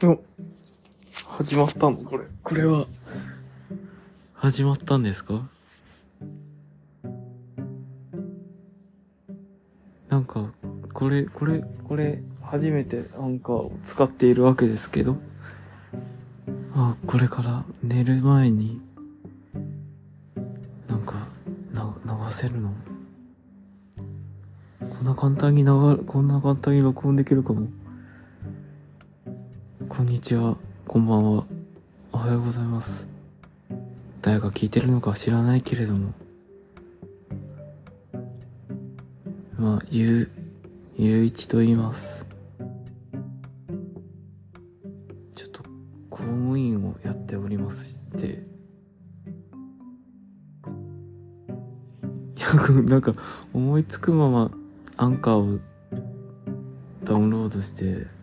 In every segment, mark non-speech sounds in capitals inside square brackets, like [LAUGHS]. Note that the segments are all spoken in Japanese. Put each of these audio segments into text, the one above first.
お、始まったの？これ。これは、始まったんですか？なんか、これ、これ、これ、初めてアンカーを使っているわけですけど、あ、これから寝る前に、なんか、な、流せるの？こんな簡単に流、こんな簡単に録音できるかも。こんにちは、こんばんは、おはようございます。誰が聞いてるのか知らないけれども。まあ、ゆう、ゆういちと言います。ちょっと、公務員をやっておりまして。いや、なんか、思いつくまま、アンカーをダウンロードして、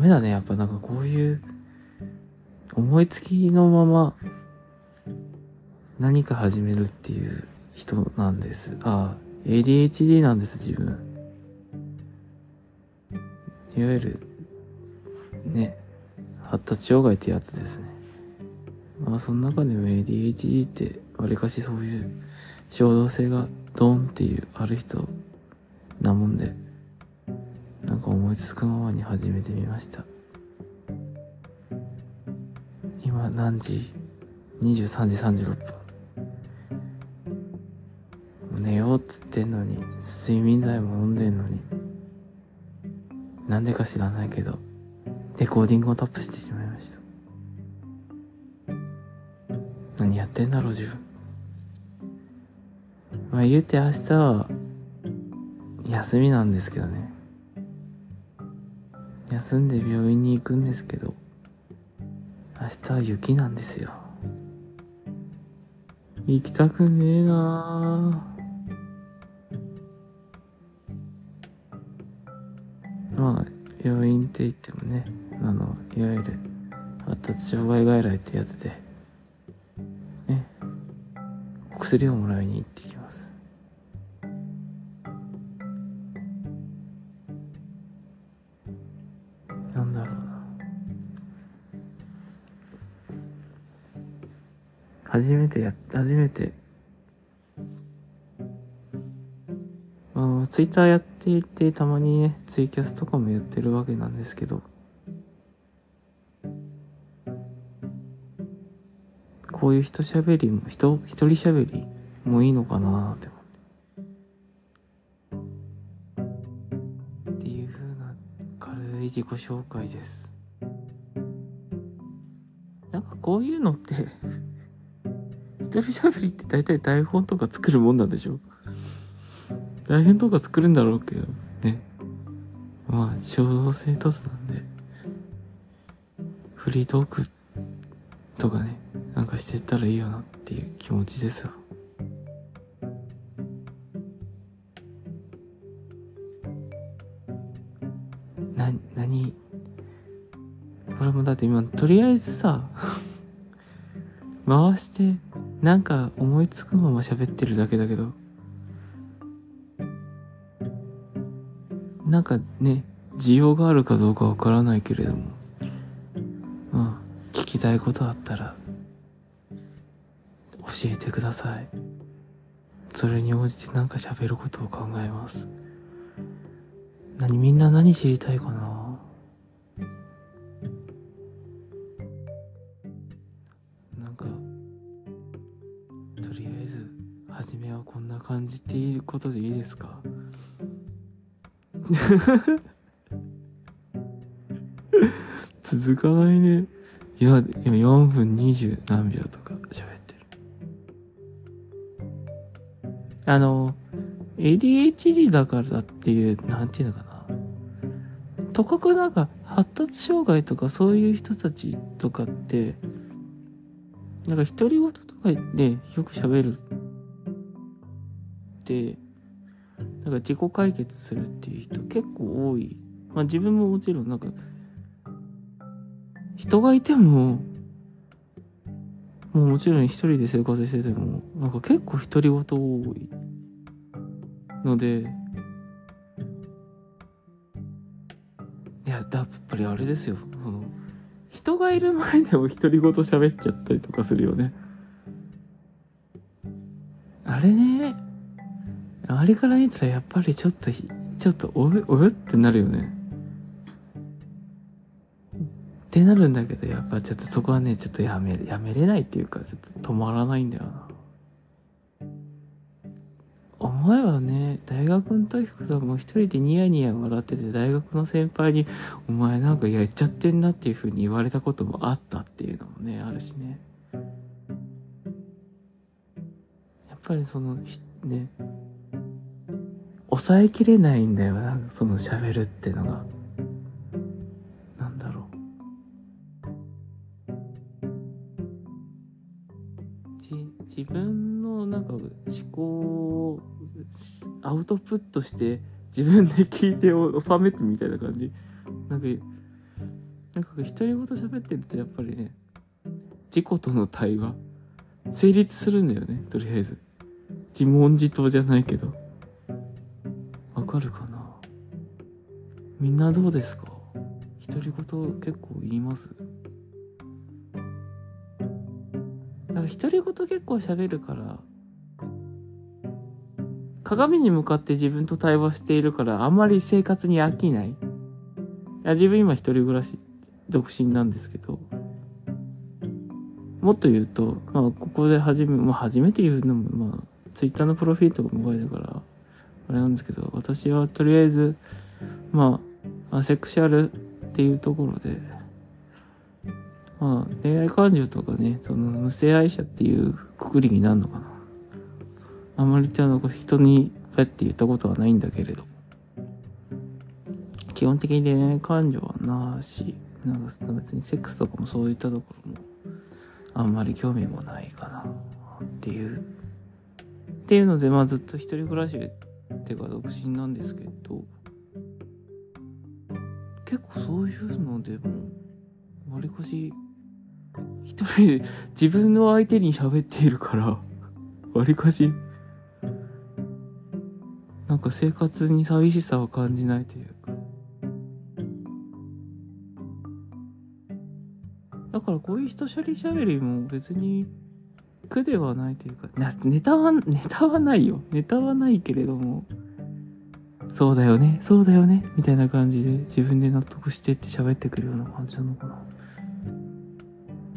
メだね。やっぱなんかこういう、思いつきのまま、何か始めるっていう人なんです。ああ、ADHD なんです、自分。いわゆる、ね、発達障害ってやつですね。まあ、その中でも ADHD って、わりかしそういう衝動性がドンっていうある人なもんで、か思いつくままに始めてみました。今何時 ?23 時36分。寝ようっつってんのに、睡眠剤も飲んでんのに、なんでか知らないけど、レコーディングをタップしてしまいました。何やってんだろう自分。まあ言うて明日は、休みなんですけどね。休んで病院に行くんですけど、明日は雪なんですよ。行きたくねえなまあ、病院って言ってもね、あの、いわゆる発達障害外来ってやつで、ね、お薬をもらいに行ってきます。初めてやっ、初めて、あの、ツイッターやっていて、たまにね、ツイキャスとかもやってるわけなんですけど、こういう人喋りも、人、一人喋りもいいのかなって思って。っていうな軽い自己紹介です。なんかこういうのって、一人喋りって大体台本とか作るもんなんでしょ？大変とか作るんだろうけど、ね。まあ、衝動性一つなんで、フリートークとかね、なんかしてったらいいよなっていう気持ちですよ。な、なに、これもだって今、とりあえずさ、[LAUGHS] 回して、なんか思いつくまま喋ってるだけだけど、なんかね、需要があるかどうかわからないけれども、まあ、聞きたいことあったら、教えてください。それに応じてなんか喋ることを考えます。何、みんな何知りたいかな？ことでいいですか？[LAUGHS] 続かないね。いや、今4分20何秒とか喋ってる。あの、ADHD だからっていう、なんていうのかな。とかくなんか、発達障害とかそういう人たちとかって、なんか独り言とかでよく喋るって、なんか自己解決するっていう人結構多い。まあ自分ももちろんなんか、人がいても、もうもちろん一人で生活してても、なんか結構独り言多いので、いややっぱりあれですよ。その人がいる前でも独り言喋っちゃったりとかするよね。あれね。周りから見たらやっぱりちょっとちょっとおよおよってなるよねってなるんだけどやっぱちょっとそこはねちょっとやめやめれないっていうかちょっと止まらないんだよな思えばね、大学の時とかも一人でニヤニヤ笑ってて、大学の先輩に、お前なんかやっちゃってんなっていう風に言われたこともあったっていうのもね、あるしね。やっぱりその、ね、抑えきれないんだよな、その喋るってのが。なんだろう。じ、自分のなんか思考をアウトプットして自分で聞いて収めてみたいな感じ。なんか、なんか独り言喋ってるとやっぱりね、自己との対話、成立するんだよね、とりあえず。自問自答じゃないけど。かるかな？みんなどうですか？独り言結構言います？だから独り言結構喋るから鏡に向かって自分と対話しているからあんまり生活に飽きない。いや自分今一人暮らし独身なんですけどもっと言うと、まあ、ここで初め、まあ、初めて言うのも、まあ、ツイッターのプロフィールとかも書いたから、あれなんですけど、私はとりあえず、まあ、アセクシャルっていうところで、まあ、恋愛感情とかね、その無性愛者っていうくくりになるのかな。あまりあの人にペって言ったことはないんだけれど。基本的に恋愛感情はなし、なんか別にセックスとかもそういったところもあんまり興味もないかなっていう、っていうので、まあずっと一人暮らしっていうか独身なんですけど、結構そういうのでも、わりかし、一人で自分の相手に喋っているから、わりかし、なんか生活に寂しさを感じないというか。だからこういう人しゃりしゃべりも別に苦ではないというか、ネタは、ネタはないよ。ネタはないけれども、そうだよね、そうだよね、みたいな感じで自分で納得してって喋ってくるような感じなのかな。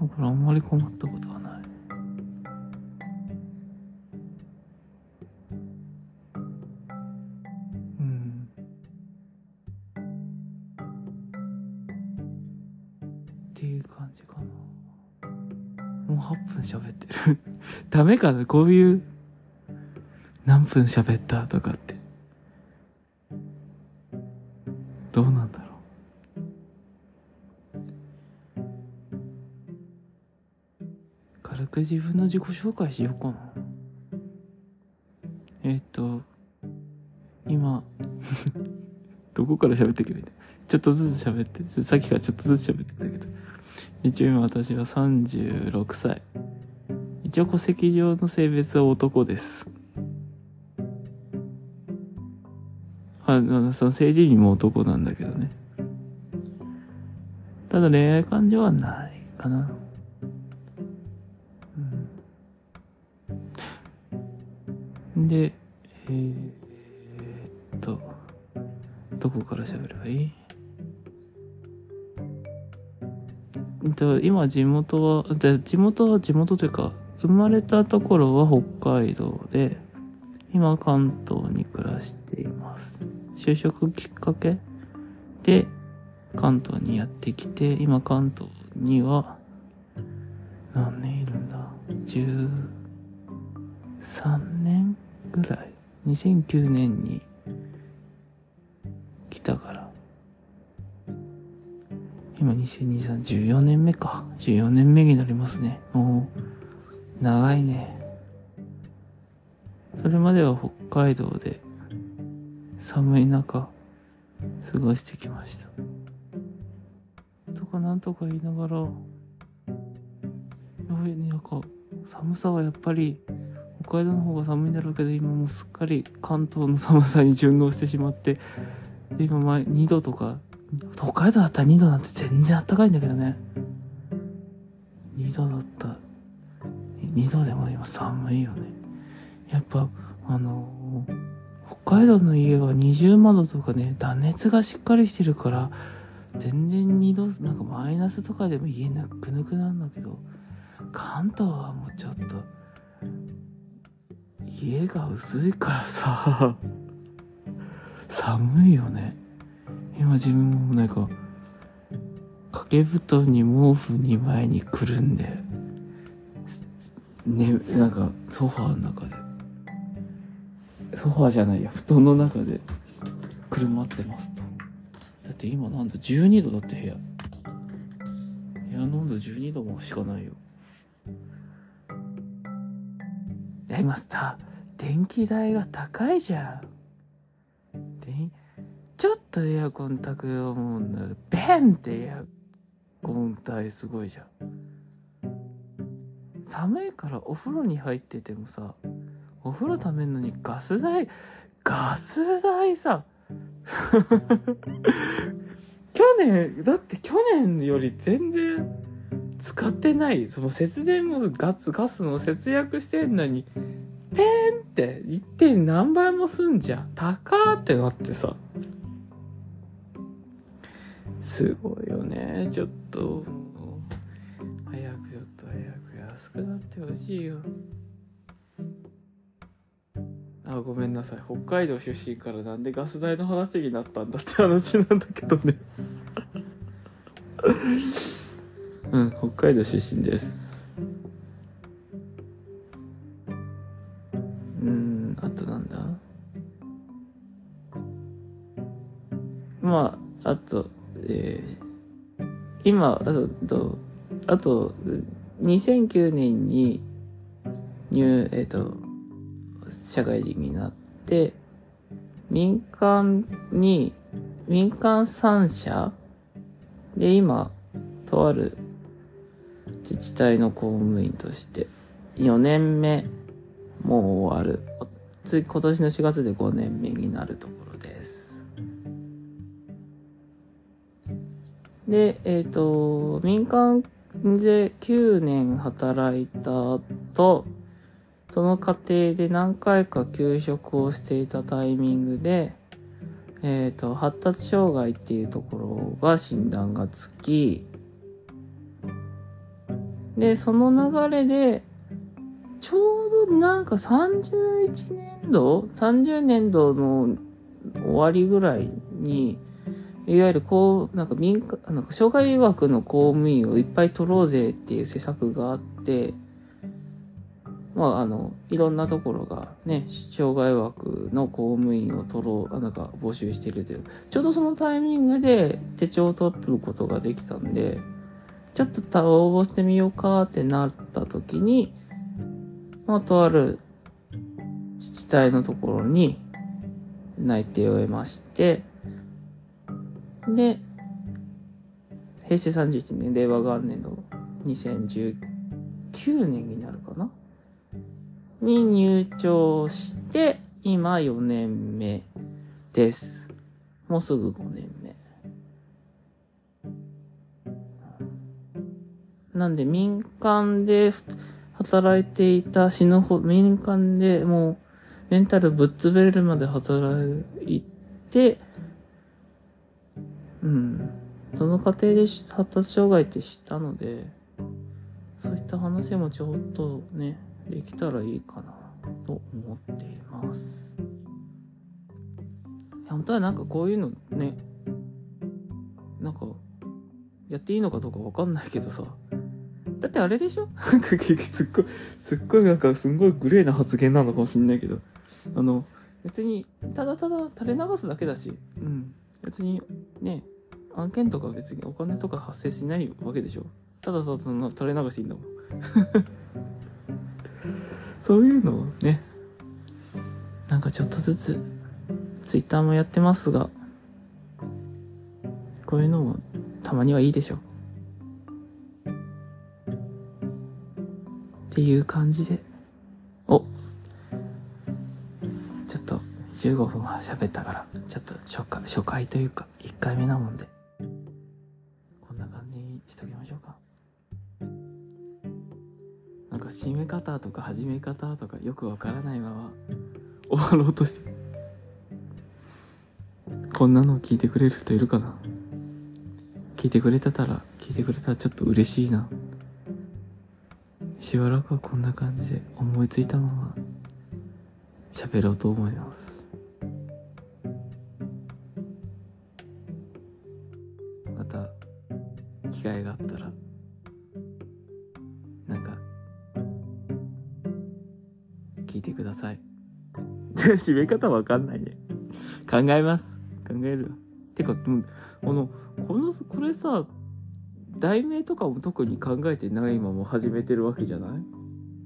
だからあんまり困ったことはない。うん。っていう感じかな。8分喋ってる。[LAUGHS] ダメかな？こういう、何分喋ったとかって。どうなんだろう？軽く自分の自己紹介しようかな。えっ、と、今、[LAUGHS] どこから喋っていけばいいんだ？ちょっとずつ喋って、さっきからちょっとずつ喋ってたけど。一応今私は36歳。一応戸籍上の性別は男です。あ、のその政治にも男なんだけどね。ただ恋愛感情はないかな。うん、で、えー、っと、どこから喋ればいい？今地元は、で地元は地元というか、生まれたところは北海道で、今関東に暮らしています。就職きっかけで関東にやってきて、今関東には何年いるんだ ?13 年ぐらい ?2009 年に来たから。今2023、14年目か。14年目になりますね。もう、長いね。それまでは北海道で寒い中過ごしてきました。とかなんとか言いながら、やばいね、なんか寒さはやっぱり北海道の方が寒いんだろうけど今もうすっかり関東の寒さに順応してしまって、今前2度とか北海道だったら2度なんて全然あったかいんだけどね。2度だった。2度でも今寒いよね。やっぱ、あの北海道の家は20窓とかね、断熱がしっかりしてるから、全然2度、なんかマイナスとかでも家ぬくぬくなんだけど、関東はもうちょっと、家が薄いからさ、寒いよね。今自分もなんか、掛け布団に毛布2枚にくるんで、ね、なんかソファーの中で、ソファーじゃないや、布団の中でくるまってますと。だって今なんだ、12度だって部屋。部屋の温度12度もしかないよ。いや、今さ、電気代が高いじゃん。で、ちょっとエアコン炊くよ思うんだベンってエアコン代すごいじゃん。寒いからお風呂に入っててもさ、お風呂ためるのにガス代、ガス代さ、[LAUGHS] 去年、だって去年より全然使ってない。その節電もガス、ガスの節約してんのに、ペンって1点何倍もすんじゃん。高ーってなってさ。すごいよね。ちょっと、早くちょっと早く安くなってほしいよ。あ、ごめんなさい。北海道出身からなんでガス代の話になったんだって話なんだけどね [LAUGHS] うん、北海道出身です。うん、あとなんだ？まあ、あと、えー、今、あと、あと、2009年に入、えっ、ー、と、社会人になって、民間に、民間3社で今、とある自治体の公務員として、4年目、もう終わる。今年の4月で5年目になるところで。えっ、ー、と、民間で9年働いた後、その過程で何回か休職をしていたタイミングで、えっ、ー、と、発達障害っていうところが診断がつき、で、その流れで、ちょうどなんか31年度 ?30 年度の終わりぐらいに、いわゆるこう、なんか民間、なんか障害枠の公務員をいっぱい取ろうぜっていう施策があって、まあ、あの、いろんなところがね、障害枠の公務員を取ろう、なんか募集してるという、ちょうどそのタイミングで手帳を取ることができたんで、ちょっと応募してみようかってなった時に、まあ、とある自治体のところに内定を得まして、で、平成31年、令和元年の2019年になるかな？に入庁して、今4年目です。もうすぐ5年目。なんで民間で働いていた死ぬほど、民間でもうメンタルぶっ潰れるまで働いて、うん。その過程で発達障害って知ったので、そういった話もちょっとね、できたらいいかなと思っています。本当はなんかこういうのね、なんか、やっていいのかどうかわかんないけどさ、だってあれでしょ？なんかすっごい、すっごいなんかすんごいグレーな発言なのかもしんないけど、あの、別にただただ垂れ流すだけだし、うん。別にね、案件とか別にお金とか発生しないわけでしょただただ垂れ流しいんだもん。[LAUGHS] そういうのをね、なんかちょっとずつ、ツイッターもやってますが、こういうのもたまにはいいでしょ。っていう感じで、15分は喋ったから、ちょっと初回、初回というか、1回目なもんで、こんな感じにしときましょうか。なんか締め方とか始め方とかよくわからないまま終わろうとして、こんなの聞いてくれる人いるかな？聞いてくれてたら、聞いてくれたらちょっと嬉しいな。しばらくはこんな感じで思いついたまま喋ろうと思います。た機会があったらなんか聞いてください。[LAUGHS] 締め方わかんないね。考えます。考えるてかこのこのこれさ題名とかも特に考えてないまま始めてるわけじゃない？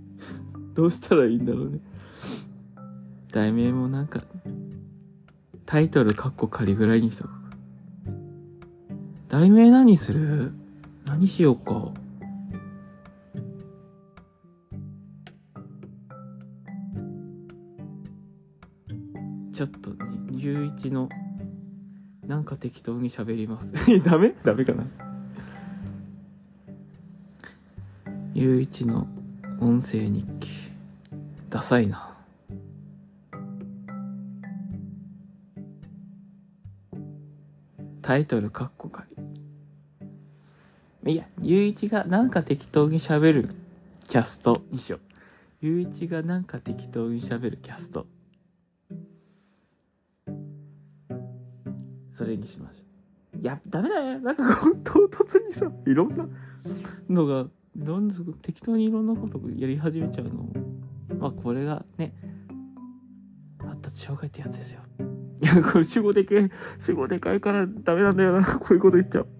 [LAUGHS] どうしたらいいんだろうね。題名もなんかタイトルカッコ仮ぐらいにしとく。題名何する？何しようか。ちょっとゆういちのなんか適当に喋ります。ダメ？ダメかな？ゆういちの音声日記。ダサいな。タイトルカッコ仮いやゆういちがなんか適当に喋るキャストにしよう。ゆういちがなんか適当に喋るキャスト。それにしましょう。いやダメだね。なんか唐突にさいろんなのがどんどん適当にいろんなことやり始めちゃうの。まあこれがね発達障害ってやつですよ。いやこれ主語でかい。主語でかいからダメなんだよな。こういうこと言っちゃう、うん、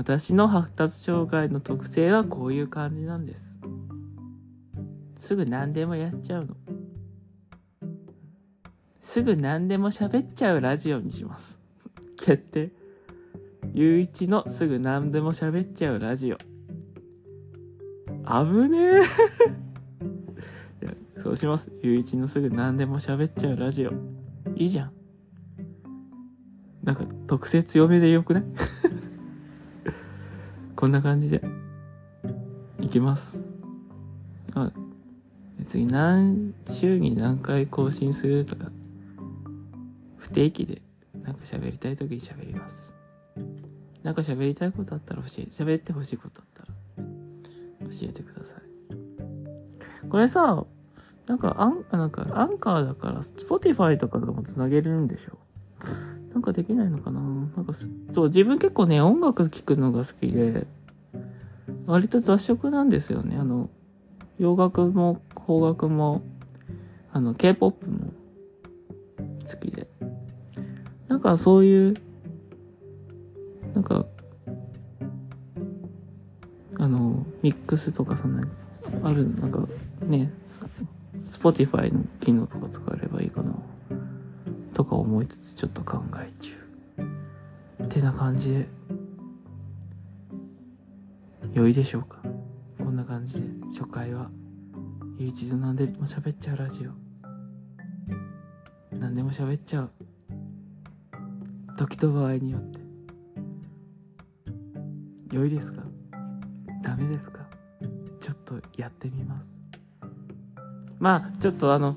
私の発達障害の特性はこういう感じなんですすぐ何でもやっちゃうのすぐ何でも喋っちゃうラジオにします決定ゆういちのすぐ何でも喋っちゃうラジオ。危ねえそうします。ゆういちのすぐ何でも喋っちゃうラジオ。いいじゃん。なんか特性強めでよくなねこんな感じで。いきます。あ別に何週に何回更新するとか、不定期でなんか喋りたい時に喋ります。なんか喋りたいことあったら教え、喋ってほしいことあったら教えてください。これさ、なんかアン、なんかアンカーだから Spotify とかでもつなげるんでしょ？なんかできないのかな？なんかそう、自分結構ね、音楽聴くのが好きで、割と雑食なんですよね。あの、洋楽も邦楽も、あの、K-POP も好きで。なんかそういう、なんか、あの、ミックスとかそんなにある、なんかね、Spotify の機能とか使えればいいかな。とか思いつつちょっと考え中。ってな感じで、良いでしょうかこんな感じで、初回は、ゆういちで何でも喋っちゃうラジオ。何でも喋っちゃう。時と場合によって。良いですか？ダメですか？ちょっとやってみます。まあ、ちょっとあの、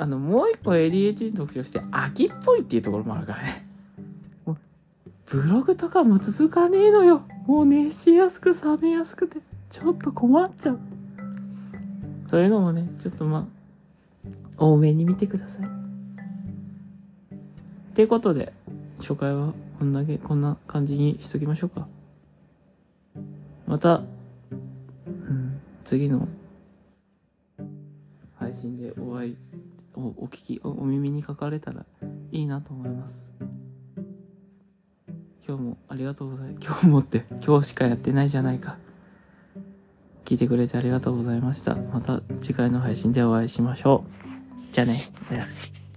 あの、もう一個 ADHD の特徴して、秋っぽいっていうところもあるからね。もうブログとかも続かねえのよ。もう熱しやすく冷めやすくて、ちょっと困っちゃう。そういうのもね、ちょっとまあ、多めに見てください。っていうことで、初回はこんだけ、こんな感じにしときましょうか。また、うん、次の配信でお会い、お聞きお、耳にかかれたらいいなと思います。今日もありがとうござい。今日もって、今日しかやってないじゃないか。聞いてくれてありがとうございました。また次回の配信でお会いしましょう。じゃあね、おやすみ。